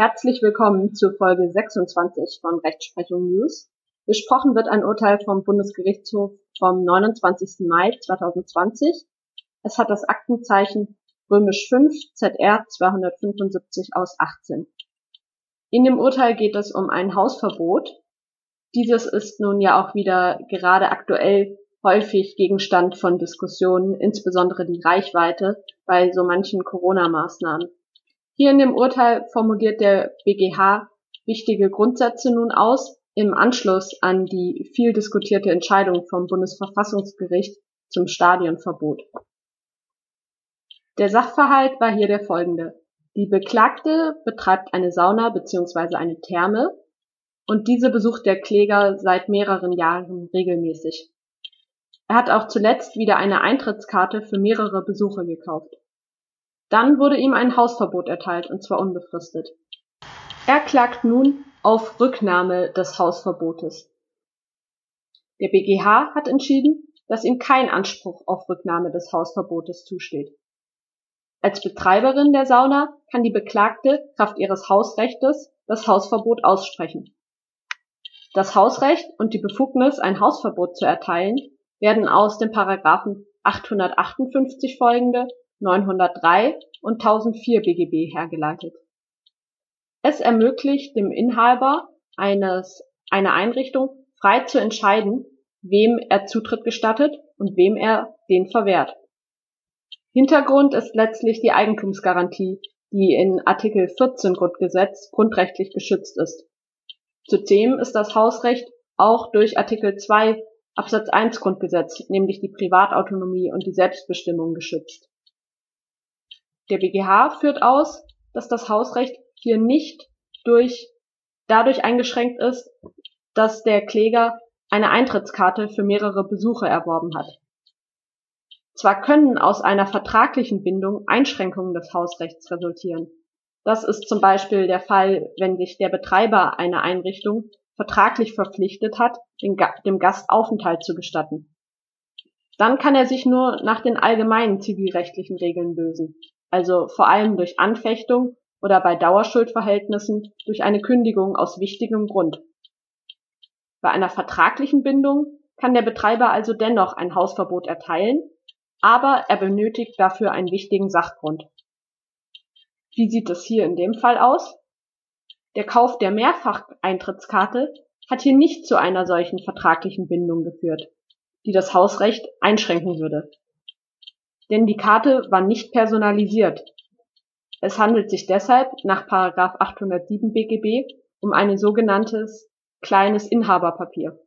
Herzlich willkommen zur Folge 26 von Rechtsprechung News. Besprochen wird ein Urteil vom Bundesgerichtshof vom 29. Mai 2020. Es hat das Aktenzeichen römisch 5 ZR 275 aus 18. In dem Urteil geht es um ein Hausverbot. Dieses ist nun ja auch wieder gerade aktuell häufig Gegenstand von Diskussionen, insbesondere die Reichweite bei so manchen Corona-Maßnahmen. Hier in dem Urteil formuliert der BGH wichtige Grundsätze nun aus im Anschluss an die viel diskutierte Entscheidung vom Bundesverfassungsgericht zum Stadionverbot. Der Sachverhalt war hier der folgende. Die Beklagte betreibt eine Sauna bzw. eine Therme und diese besucht der Kläger seit mehreren Jahren regelmäßig. Er hat auch zuletzt wieder eine Eintrittskarte für mehrere Besuche gekauft. Dann wurde ihm ein Hausverbot erteilt, und zwar unbefristet. Er klagt nun auf Rücknahme des Hausverbotes. Der BGH hat entschieden, dass ihm kein Anspruch auf Rücknahme des Hausverbotes zusteht. Als Betreiberin der Sauna kann die Beklagte Kraft ihres Hausrechtes das Hausverbot aussprechen. Das Hausrecht und die Befugnis, ein Hausverbot zu erteilen, werden aus den Paragraphen 858 folgende 903 und 1004 BGB hergeleitet. Es ermöglicht dem Inhaber eines einer Einrichtung frei zu entscheiden, wem er Zutritt gestattet und wem er den verwehrt. Hintergrund ist letztlich die Eigentumsgarantie, die in Artikel 14 Grundgesetz grundrechtlich geschützt ist. Zudem ist das Hausrecht auch durch Artikel 2 Absatz 1 Grundgesetz, nämlich die Privatautonomie und die Selbstbestimmung geschützt. Der BGH führt aus, dass das Hausrecht hier nicht durch dadurch eingeschränkt ist, dass der Kläger eine Eintrittskarte für mehrere Besuche erworben hat. Zwar können aus einer vertraglichen Bindung Einschränkungen des Hausrechts resultieren. Das ist zum Beispiel der Fall, wenn sich der Betreiber einer Einrichtung vertraglich verpflichtet hat, dem Gast Aufenthalt zu gestatten. Dann kann er sich nur nach den allgemeinen zivilrechtlichen Regeln lösen also vor allem durch Anfechtung oder bei Dauerschuldverhältnissen durch eine Kündigung aus wichtigem Grund. Bei einer vertraglichen Bindung kann der Betreiber also dennoch ein Hausverbot erteilen, aber er benötigt dafür einen wichtigen Sachgrund. Wie sieht es hier in dem Fall aus? Der Kauf der Mehrfacheintrittskarte hat hier nicht zu einer solchen vertraglichen Bindung geführt, die das Hausrecht einschränken würde denn die Karte war nicht personalisiert. Es handelt sich deshalb nach § 807 BGB um ein sogenanntes kleines Inhaberpapier.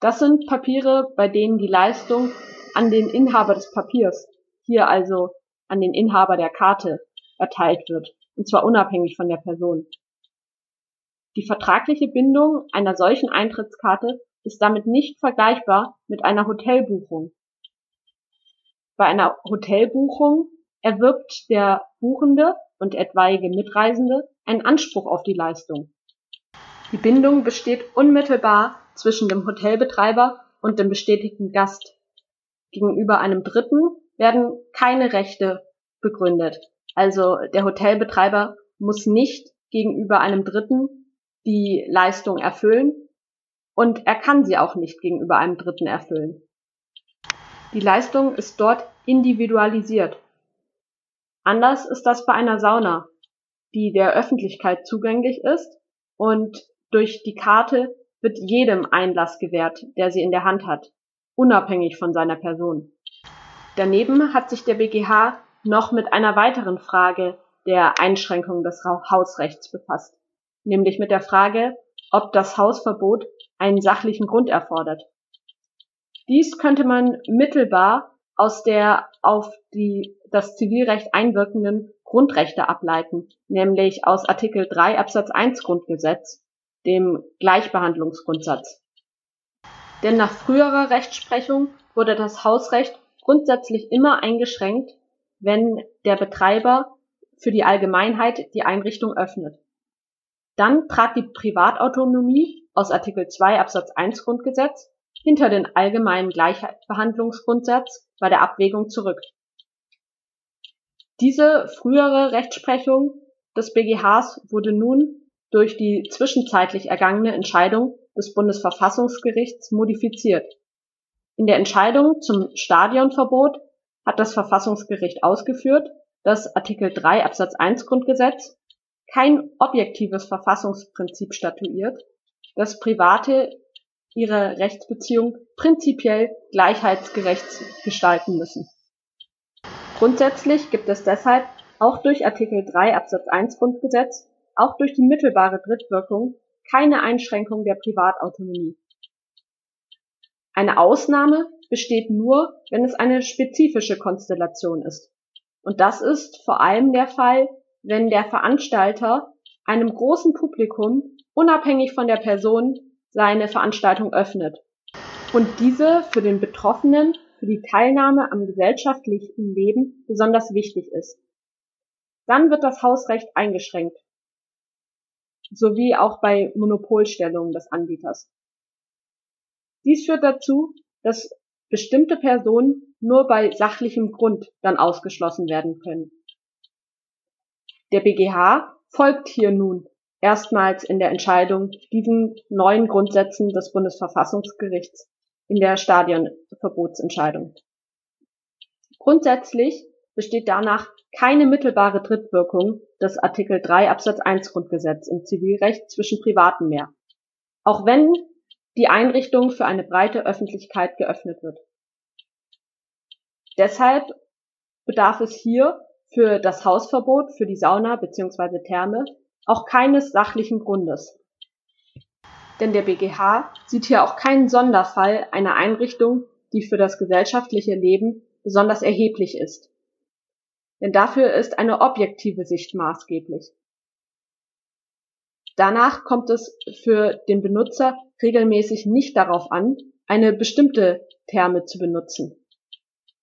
Das sind Papiere, bei denen die Leistung an den Inhaber des Papiers, hier also an den Inhaber der Karte, erteilt wird, und zwar unabhängig von der Person. Die vertragliche Bindung einer solchen Eintrittskarte ist damit nicht vergleichbar mit einer Hotelbuchung, bei einer Hotelbuchung erwirbt der Buchende und etwaige Mitreisende einen Anspruch auf die Leistung. Die Bindung besteht unmittelbar zwischen dem Hotelbetreiber und dem bestätigten Gast. Gegenüber einem Dritten werden keine Rechte begründet. Also der Hotelbetreiber muss nicht gegenüber einem Dritten die Leistung erfüllen und er kann sie auch nicht gegenüber einem Dritten erfüllen. Die Leistung ist dort individualisiert. Anders ist das bei einer Sauna, die der Öffentlichkeit zugänglich ist und durch die Karte wird jedem Einlass gewährt, der sie in der Hand hat, unabhängig von seiner Person. Daneben hat sich der BGH noch mit einer weiteren Frage der Einschränkung des Hausrechts befasst, nämlich mit der Frage, ob das Hausverbot einen sachlichen Grund erfordert. Dies könnte man mittelbar aus der auf die, das Zivilrecht einwirkenden Grundrechte ableiten, nämlich aus Artikel 3 Absatz 1 Grundgesetz, dem Gleichbehandlungsgrundsatz. Denn nach früherer Rechtsprechung wurde das Hausrecht grundsätzlich immer eingeschränkt, wenn der Betreiber für die Allgemeinheit die Einrichtung öffnet. Dann trat die Privatautonomie aus Artikel 2 Absatz 1 Grundgesetz hinter den allgemeinen Gleichbehandlungsgrundsatz bei der Abwägung zurück. Diese frühere Rechtsprechung des BGHs wurde nun durch die zwischenzeitlich ergangene Entscheidung des Bundesverfassungsgerichts modifiziert. In der Entscheidung zum Stadionverbot hat das Verfassungsgericht ausgeführt, dass Artikel 3 Absatz 1 Grundgesetz kein objektives Verfassungsprinzip statuiert, dass Private ihre Rechtsbeziehung prinzipiell gleichheitsgerecht gestalten müssen. Grundsätzlich gibt es deshalb auch durch Artikel 3 Absatz 1 Grundgesetz, auch durch die mittelbare Drittwirkung keine Einschränkung der Privatautonomie. Eine Ausnahme besteht nur, wenn es eine spezifische Konstellation ist. Und das ist vor allem der Fall, wenn der Veranstalter einem großen Publikum unabhängig von der Person seine Veranstaltung öffnet und diese für den Betroffenen für die Teilnahme am gesellschaftlichen Leben besonders wichtig ist. Dann wird das Hausrecht eingeschränkt, sowie auch bei Monopolstellungen des Anbieters. Dies führt dazu, dass bestimmte Personen nur bei sachlichem Grund dann ausgeschlossen werden können. Der BGH folgt hier nun erstmals in der Entscheidung diesen neuen Grundsätzen des Bundesverfassungsgerichts in der Stadionverbotsentscheidung. Grundsätzlich besteht danach keine mittelbare Drittwirkung des Artikel 3 Absatz 1 Grundgesetz im Zivilrecht zwischen Privaten mehr, auch wenn die Einrichtung für eine breite Öffentlichkeit geöffnet wird. Deshalb bedarf es hier für das Hausverbot für die Sauna bzw. Therme auch keines sachlichen Grundes. Denn der BGH sieht hier auch keinen Sonderfall einer Einrichtung, die für das gesellschaftliche Leben besonders erheblich ist. Denn dafür ist eine objektive Sicht maßgeblich. Danach kommt es für den Benutzer regelmäßig nicht darauf an, eine bestimmte Therme zu benutzen.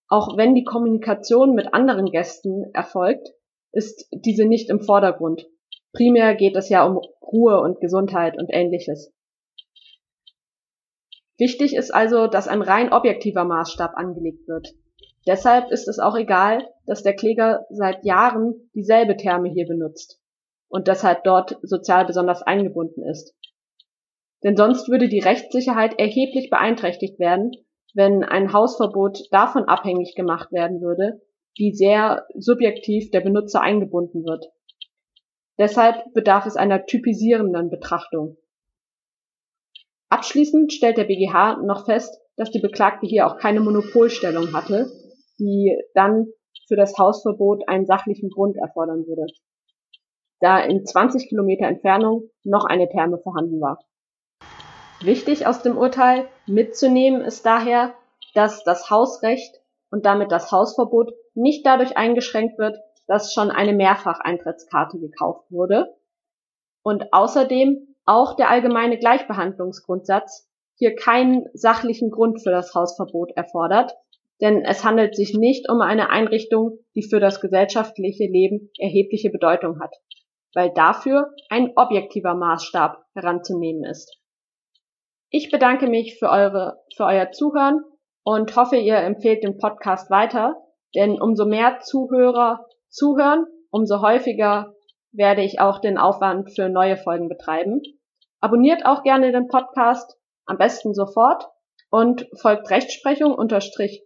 Auch wenn die Kommunikation mit anderen Gästen erfolgt, ist diese nicht im Vordergrund. Primär geht es ja um Ruhe und Gesundheit und ähnliches. Wichtig ist also, dass ein rein objektiver Maßstab angelegt wird. Deshalb ist es auch egal, dass der Kläger seit Jahren dieselbe Therme hier benutzt und deshalb dort sozial besonders eingebunden ist. Denn sonst würde die Rechtssicherheit erheblich beeinträchtigt werden, wenn ein Hausverbot davon abhängig gemacht werden würde, wie sehr subjektiv der Benutzer eingebunden wird. Deshalb bedarf es einer typisierenden Betrachtung. Abschließend stellt der BGH noch fest, dass die Beklagte hier auch keine Monopolstellung hatte, die dann für das Hausverbot einen sachlichen Grund erfordern würde, da in 20 Kilometer Entfernung noch eine Therme vorhanden war. Wichtig aus dem Urteil mitzunehmen ist daher, dass das Hausrecht und damit das Hausverbot nicht dadurch eingeschränkt wird, dass schon eine Mehrfacheintrittskarte gekauft wurde und außerdem auch der allgemeine Gleichbehandlungsgrundsatz hier keinen sachlichen Grund für das Hausverbot erfordert, denn es handelt sich nicht um eine Einrichtung, die für das gesellschaftliche Leben erhebliche Bedeutung hat, weil dafür ein objektiver Maßstab heranzunehmen ist. Ich bedanke mich für eure, für euer Zuhören und hoffe, ihr empfehlt den Podcast weiter, denn umso mehr Zuhörer zuhören, umso häufiger werde ich auch den Aufwand für neue Folgen betreiben. Abonniert auch gerne den Podcast, am besten sofort. Und folgt Rechtsprechung unterstrich